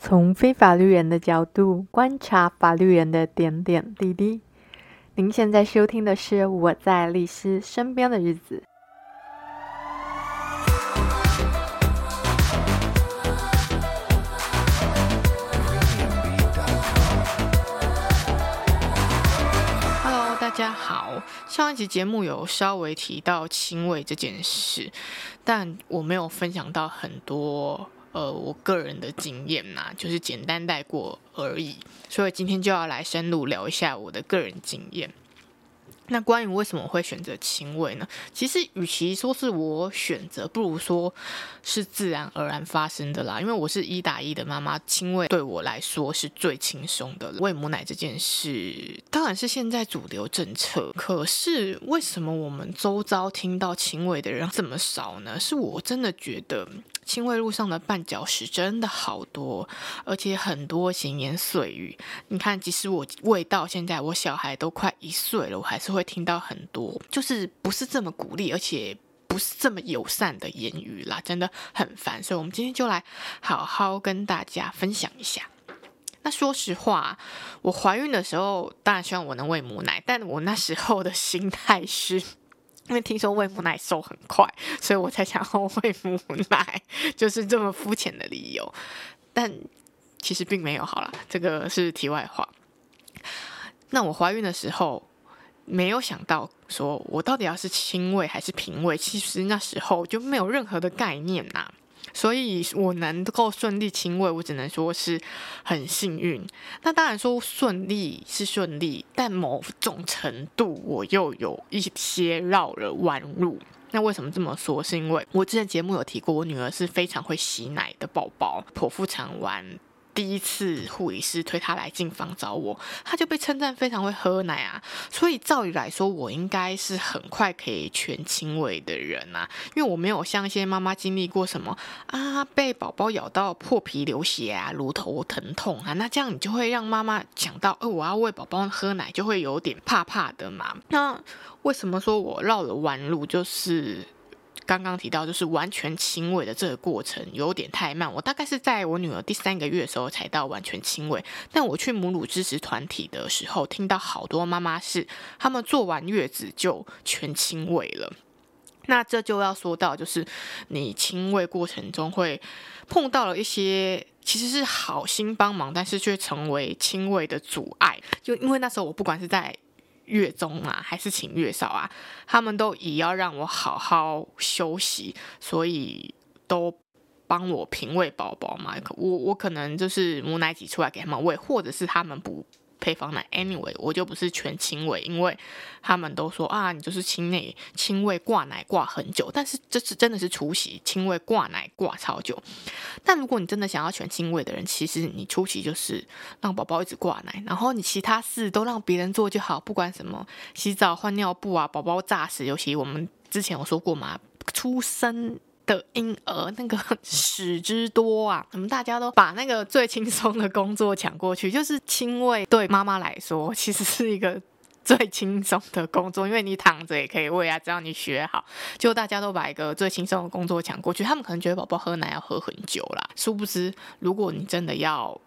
从非法律人的角度观察法律人的点点滴滴。您现在收听的是《我在律师身边的日子》。Hello，大家好。上一集节目有稍微提到亲喂这件事，但我没有分享到很多。呃，我个人的经验呐、就是简单带过而已，所以今天就要来深入聊一下我的个人经验。那关于为什么会选择亲喂呢？其实与其说是我选择，不如说是自然而然发生的啦。因为我是一打一的妈妈，亲喂对我来说是最轻松的。喂母奶这件事当然是现在主流政策，可是为什么我们周遭听到亲喂的人这么少呢？是我真的觉得。亲喂路上的绊脚石真的好多，而且很多闲言碎语。你看，即使我喂到现在，我小孩都快一岁了，我还是会会听到很多，就是不是这么鼓励，而且不是这么友善的言语啦，真的很烦。所以，我们今天就来好好跟大家分享一下。那说实话，我怀孕的时候，当然希望我能喂母奶，但我那时候的心态是。因为听说喂母奶瘦很快，所以我才想要喂母奶，就是这么肤浅的理由。但其实并没有。好了，这个是题外话。那我怀孕的时候，没有想到说我到底要是亲喂还是瓶喂，其实那时候就没有任何的概念呐、所以我能够顺利亲喂，我只能说是很幸运。那当然说顺利是顺利，但某种程度我又有一些绕了弯路。那为什么这么说？是因为我之前节目有提过，我女儿是非常会吸奶的宝宝，剖腹产完。第一次护理师推他来进房找我，他就被称赞非常会喝奶啊，所以照理来说，我应该是很快可以全亲喂的人啊，因为我没有像一些妈妈经历过什么啊，被宝宝咬到破皮流血啊，乳头疼痛啊，那这样你就会让妈妈想到，呃，我要喂宝宝喝奶，就会有点怕怕的嘛。那为什么说我绕了弯路，就是？刚刚提到，就是完全亲喂的这个过程有点太慢。我大概是在我女儿第三个月的时候才到完全亲喂。但我去母乳支持团体的时候，听到好多妈妈是他们坐完月子就全亲喂了。那这就要说到，就是你亲喂过程中会碰到了一些其实是好心帮忙，但是却成为亲喂的阻碍。就因为那时候我不管是在月中啊，还是请月嫂啊，他们都以要让我好好休息，所以都帮我平喂宝宝嘛。我我可能就是母奶挤出来给他们喂，或者是他们不。配方奶，anyway，我就不是全亲喂，因为他们都说啊，你就是亲内亲喂挂奶挂很久，但是这是真的是初期亲喂挂奶挂超久。但如果你真的想要全亲喂的人，其实你初期就是让宝宝一直挂奶，然后你其他事都让别人做就好，不管什么洗澡换尿布啊，宝宝炸死，尤其我们之前有说过嘛，出生。的婴儿那个 屎之多啊，我们大家都把那个最轻松的工作抢过去，就是亲喂。对妈妈来说，其实是一个最轻松的工作，因为你躺着也可以喂啊，只要你学好。就大家都把一个最轻松的工作抢过去，他们可能觉得宝宝喝奶要喝很久啦，殊不知，如果你真的要。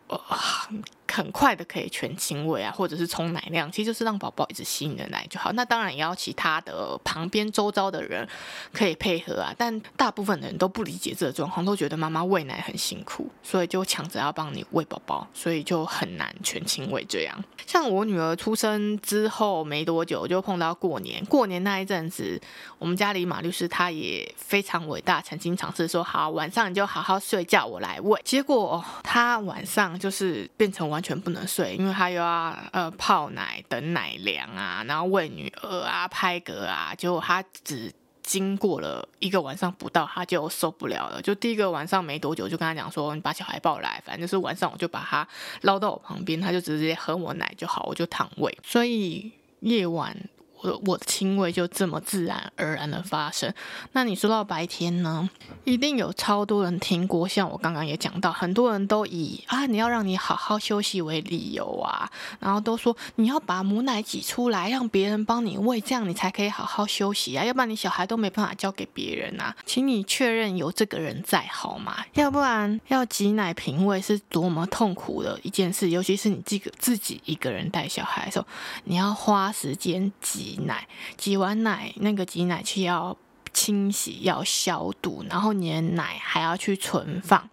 很快的可以全亲喂啊，或者是冲奶量，其实就是让宝宝一直吸你的奶就好。那当然也要其他的旁边周遭的人可以配合啊。但大部分的人都不理解这个状况，都觉得妈妈喂奶很辛苦，所以就抢着要帮你喂宝宝，所以就很难全亲喂这样。像我女儿出生之后没多久，就碰到过年，过年那一阵子，我们家里马律师他也非常伟大，曾经尝试说好，晚上你就好好睡觉，我来喂。结果他晚上就是变成完。完全不能睡，因为他又要呃泡奶、等奶凉啊，然后喂女儿啊、拍嗝啊，结果他只经过了一个晚上不到，他就受不了了。就第一个晚上没多久，就跟他讲说：“你把小孩抱来，反正就是晚上我就把他捞到我旁边，他就直接喝我奶就好，我就躺喂。”所以夜晚我我的亲喂就这么自然而然的发生。那你说到白天呢，一定有超多人听过，像我刚刚也讲到，很多人都以啊你要让你好好休息为理由啊，然后都说你要把母奶挤出来，让别人帮你喂，这样你才可以好好休息啊，要不然你小孩都没办法交给别人啊，请你确认有这个人在好吗？要不然要挤奶瓶喂是多么痛苦的一件事，尤其是你自个自己一个人带小孩的时候，你要花时间挤挤奶，挤完奶那个挤奶器要清洗，要消毒，然后你的奶还要去存放，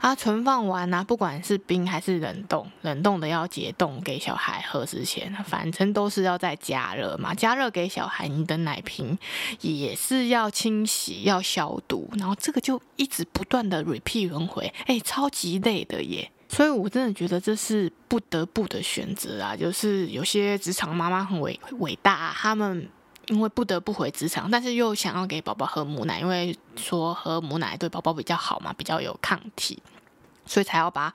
啊，存放完呢、啊，不管是冰还是冷冻，冷冻的要解冻给小孩喝之前，反正都是要再加热嘛，加热给小孩，你的奶瓶也是要清洗，要消毒，然后这个就一直不断的 repeat 轮回，哎，超级累的耶。所以，我真的觉得这是不得不的选择啊！就是有些职场妈妈很伟伟大啊，他们因为不得不回职场，但是又想要给宝宝喝母奶，因为说喝母奶对宝宝比较好嘛，比较有抗体，所以才要把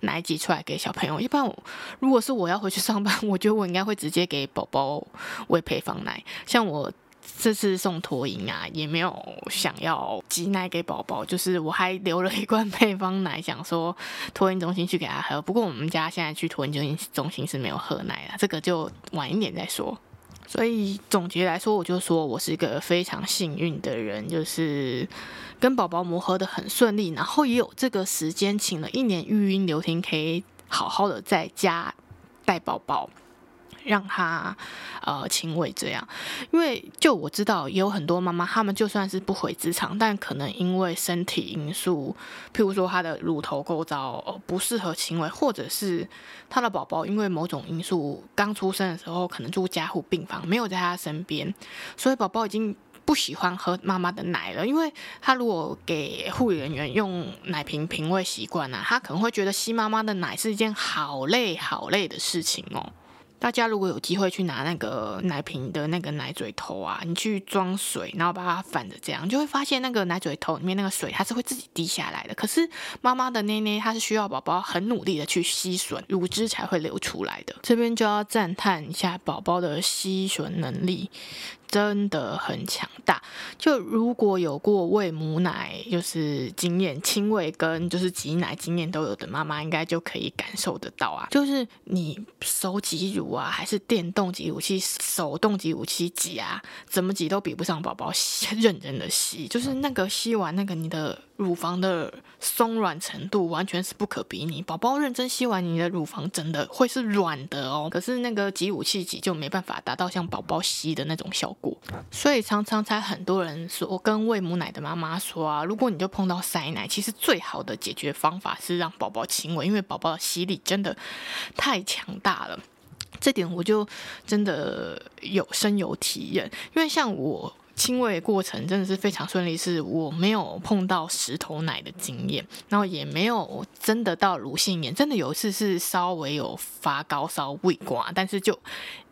奶挤出来给小朋友。一般如果是我要回去上班，我觉得我应该会直接给宝宝喂配方奶，像我。这次送托婴啊，也没有想要挤奶给宝宝，就是我还留了一罐配方奶，想说托婴中心去给他喝。不过我们家现在去托婴中心中心是没有喝奶的，这个就晚一点再说。所以总结来说，我就说我是一个非常幸运的人，就是跟宝宝磨合的很顺利，然后也有这个时间请了一年育婴留停，可以好好的在家带宝宝。让他呃亲喂这样，因为就我知道，也有很多妈妈，她们就算是不回职场，但可能因为身体因素，譬如说她的乳头构造不适合亲喂，或者是她的宝宝因为某种因素刚出生的时候可能住加护病房，没有在她身边，所以宝宝已经不喜欢喝妈妈的奶了。因为他如果给护理人员用奶瓶瓶喂习惯了，他可能会觉得吸妈妈的奶是一件好累好累的事情哦。大家如果有机会去拿那个奶瓶的那个奶嘴头啊，你去装水，然后把它反着这样，就会发现那个奶嘴头里面那个水它是会自己滴下来的。可是妈妈的奶奶它是需要宝宝很努力的去吸吮，乳汁才会流出来的。这边就要赞叹一下宝宝的吸吮能力。真的很强大。就如果有过喂母奶，就是经验亲喂跟就是挤奶经验都有的妈妈，应该就可以感受得到啊。就是你手挤乳啊，还是电动挤武器、手动挤武器挤啊，怎么挤都比不上宝宝 认真的吸。就是那个吸完那个你的。乳房的松软程度完全是不可比拟，宝宝认真吸完你的乳房，真的会是软的哦。可是那个挤武器挤就没办法达到像宝宝吸的那种效果，所以常常才很多人说，跟喂母奶的妈妈说啊，如果你就碰到塞奶，其实最好的解决方法是让宝宝亲吻，因为宝宝的吸力真的太强大了。这点我就真的有深有体验，因为像我。亲喂过程真的是非常顺利，是我没有碰到石头奶的经验，然后也没有真的到乳腺炎，真的有一次是稍微有发高烧、胃刮，但是就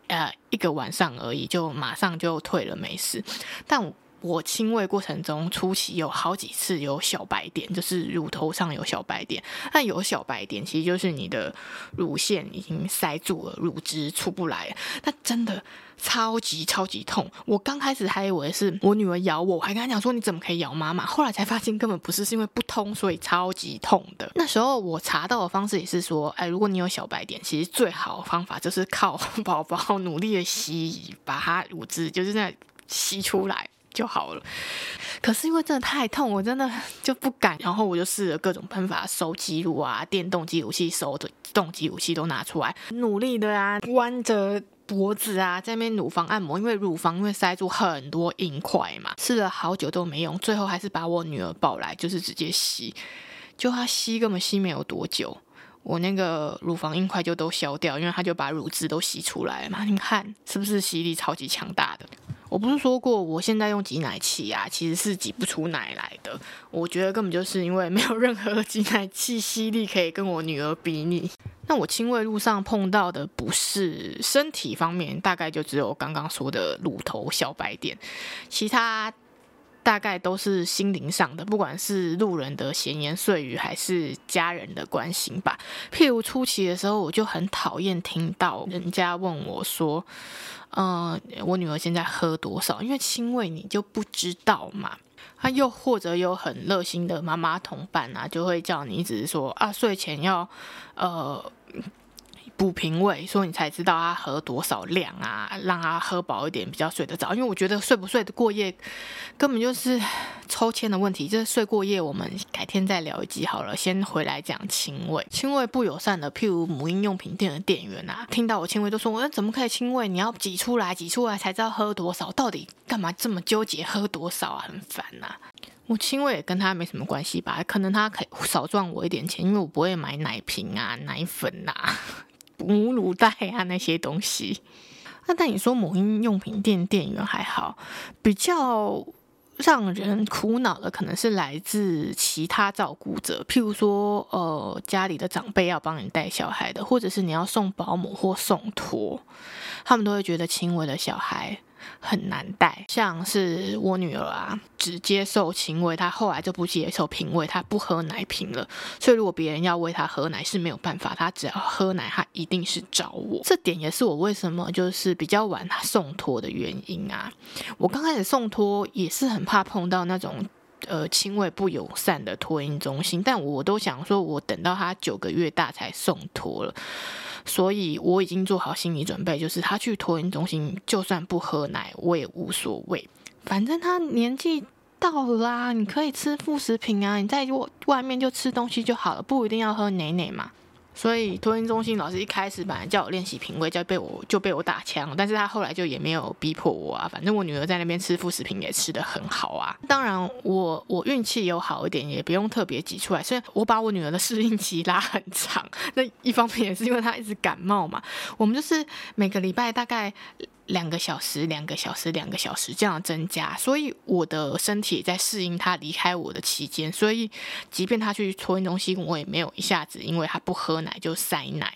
呃一个晚上而已，就马上就退了，没事。但我亲喂过程中初期有好几次有小白点，就是乳头上有小白点。那有小白点，其实就是你的乳腺已经塞住了，乳汁出不来。那真的超级超级痛。我刚开始还以为是我女儿咬我，我还跟她讲说，你怎么可以咬妈妈？后来才发现根本不是，是因为不通，所以超级痛的。那时候我查到的方式也是说，哎，如果你有小白点，其实最好的方法就是靠宝宝努力的吸，把它乳汁就是那吸出来。就好了，可是因为真的太痛，我真的就不敢。然后我就试了各种喷法，收肌乳啊，电动肌乳器、手动肌乳器都拿出来，努力的啊，弯着脖子啊，在那边乳房按摩，因为乳房因为塞住很多硬块嘛，试了好久都没用，最后还是把我女儿抱来，就是直接吸，就她吸根本吸没有多久，我那个乳房硬块就都消掉，因为她就把乳汁都吸出来了嘛，你看是不是吸力超级强大的？我不是说过，我现在用挤奶器啊，其实是挤不出奶来的。我觉得根本就是因为没有任何挤奶器吸力可以跟我女儿比拟。那我亲喂路上碰到的不是身体方面，大概就只有刚刚说的乳头小白点，其他大概都是心灵上的，不管是路人的闲言碎语，还是家人的关心吧。譬如初期的时候，我就很讨厌听到人家问我说：“嗯、我女儿现在喝多少？”因为亲喂你就不知道嘛。他、又或者有很热心的妈妈同伴啊，就会叫你一直说啊，睡前要呃。补平胃，所以你才知道他喝多少量啊，让他喝饱一点，比较睡得着。因为我觉得睡不睡得过夜，根本就是抽签的问题。就是睡过夜，我们改天再聊一集好了。先回来讲亲喂，亲喂不友善的，譬如母婴用品店的店员啊，听到我轻胃都说：“我怎么可以亲喂？你要挤出来，挤出来才知道喝多少。到底干嘛这么纠结喝多少啊？很烦呐、啊。”我亲喂也跟他没什么关系吧？可能他可以少赚我一点钱，因为我不会买奶瓶啊、奶粉啊。母乳袋啊，那些东西。那但你说母婴用品店店员还好，比较让人苦恼的可能是来自其他照顾者，譬如说，呃，家里的长辈要帮你带小孩的，或者是你要送保姆或送托，他们都会觉得轻微的小孩。很难带，像是我女儿啊，只接受亲喂，她后来就不接受瓶喂，她不喝奶瓶了。所以如果别人要喂她喝奶是没有办法，她只要喝奶，她一定是找我。这点也是我为什么就是比较晚送托的原因啊。我刚开始送托也是很怕碰到那种呃亲喂不友善的托婴中心，但我都想说，我等到她九个月大才送托了。所以我已经做好心理准备，就是他去托婴中心，就算不喝奶，我也无所谓。反正他年纪到啦啊，你可以吃副食品啊，你在外面就吃东西就好了，不一定要喝奶奶嘛。所以托婴中心老师一开始本来叫我练习品味，就被我就被我打枪，但是他后来就也没有逼迫我啊。反正我女儿在那边吃副食品也吃得很好啊。当然我我运气有好一点，也不用特别挤出来。所以我把我女儿的适应期拉很长，那一方面也是因为她一直感冒嘛。我们就是每个礼拜大概。两个小时，两个小时，两个小时这样增加，所以我的身体在适应他离开我的期间。所以，即便他去托婴中心，我也没有一下子因为他不喝奶就塞奶。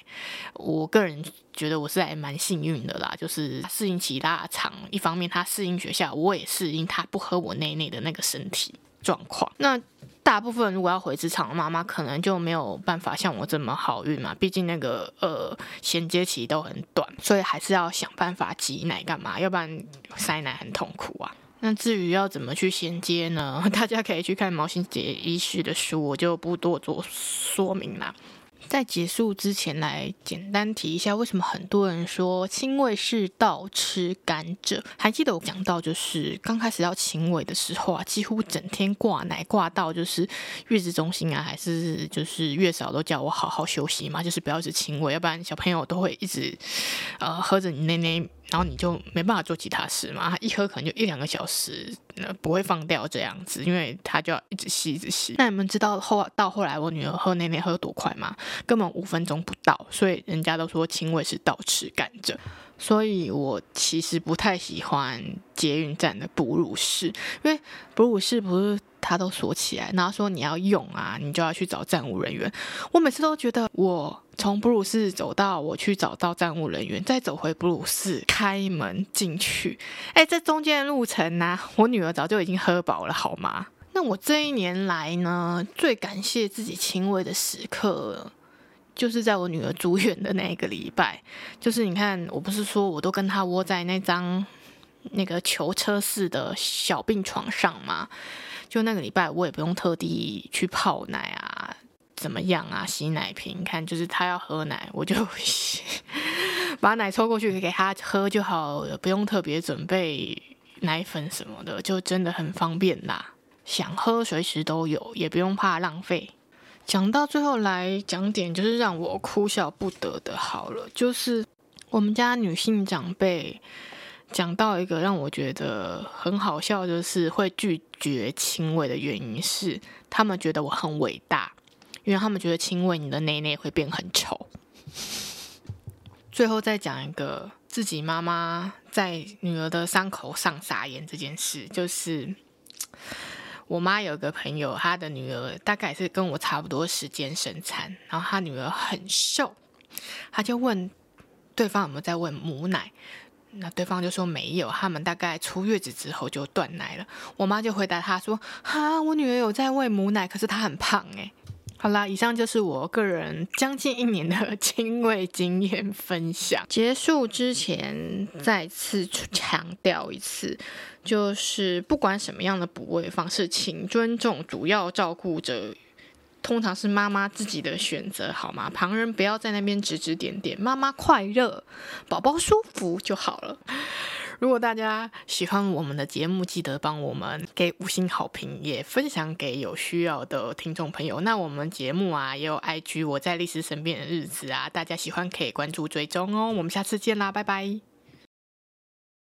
我个人觉得我是还蛮幸运的啦，就是适应期拉长。一方面他适应学校，我也适应他不喝我内内的那个身体状况。那。大部分如果要回职场的妈妈，可能就没有办法像我这么好运嘛。毕竟那个呃衔接期都很短，所以还是要想办法挤奶干嘛，要不然塞奶很痛苦啊。那至于要怎么去衔接呢？大家可以去看毛心洁医师的书，我就不多做说明啦。在结束之前，来简单提一下，为什么很多人说清胃是倒吃甘蔗？还记得我讲到，就是刚开始要清胃的时候啊，几乎整天挂奶挂到就是月子中心啊，还是就是月嫂都叫我好好休息嘛，就是不要一直清胃，要不然小朋友都会一直呃喝着你奶奶。然后你就没办法做其他事嘛，一喝可能就一两个小时，呃，不会放掉这样子，因为他就要一直吸，一直吸。那你们知道后到后来我女儿喝奶奶喝多快吗？根本五分钟不到，所以人家都说亲喂是倒吃甘蔗。所以我其实不太喜欢捷运站的哺乳室，因为哺乳室不是他都锁起来，然后说你要用啊，你就要去找站务人员。我每次都觉得，我从哺乳室走到我去找到站务人员，再走回哺乳室开门进去，哎，这中间的路程呢，我女儿早就已经喝饱了，好吗？那我这一年来呢，最感谢自己亲喂的时刻。就是在我女儿住院的那个礼拜，就是你看，我不是说我都跟她窝在那张那个囚车式的小病床上嘛？就那个礼拜，我也不用特地去泡奶啊，怎么样啊，洗奶瓶。看，就是他要喝奶，我就 把奶抽过去给他喝就好了，不用特别准备奶粉什么的，就真的很方便啦。想喝随时都有，也不用怕浪费。讲到最后来讲点，就是让我哭笑不得的。好了，就是我们家女性长辈讲到一个让我觉得很好笑，就是会拒绝亲喂的原因是，他们觉得我很伟大，因为他们觉得亲喂你的内内会变很丑。最后再讲一个自己妈妈在女儿的伤口上撒盐这件事，就是。我妈有个朋友，她的女儿大概是跟我差不多时间生产，然后她女儿很瘦，她就问对方有没有在问母奶，那对方就说没有，他们大概出月子之后就断奶了。我妈就回答他说：“哈，我女儿有在喂母奶，可是她很胖诶。”好啦，以上就是我个人将近一年的 亲喂经验分享。结束之前，再次强调一次，就是不管什么样的补喂方式，请尊重主要照顾者，通常是妈妈自己的选择，好吗？旁人不要在那边指指点点，妈妈快乐，宝宝舒服就好了。如果大家喜欢我们的节目，记得帮我们给五星好评，也分享给有需要的听众朋友。那我们节目啊，也有 IG，我在丽丝身边的日子啊，大家喜欢可以关注追踪哦。我们下次见啦，拜拜。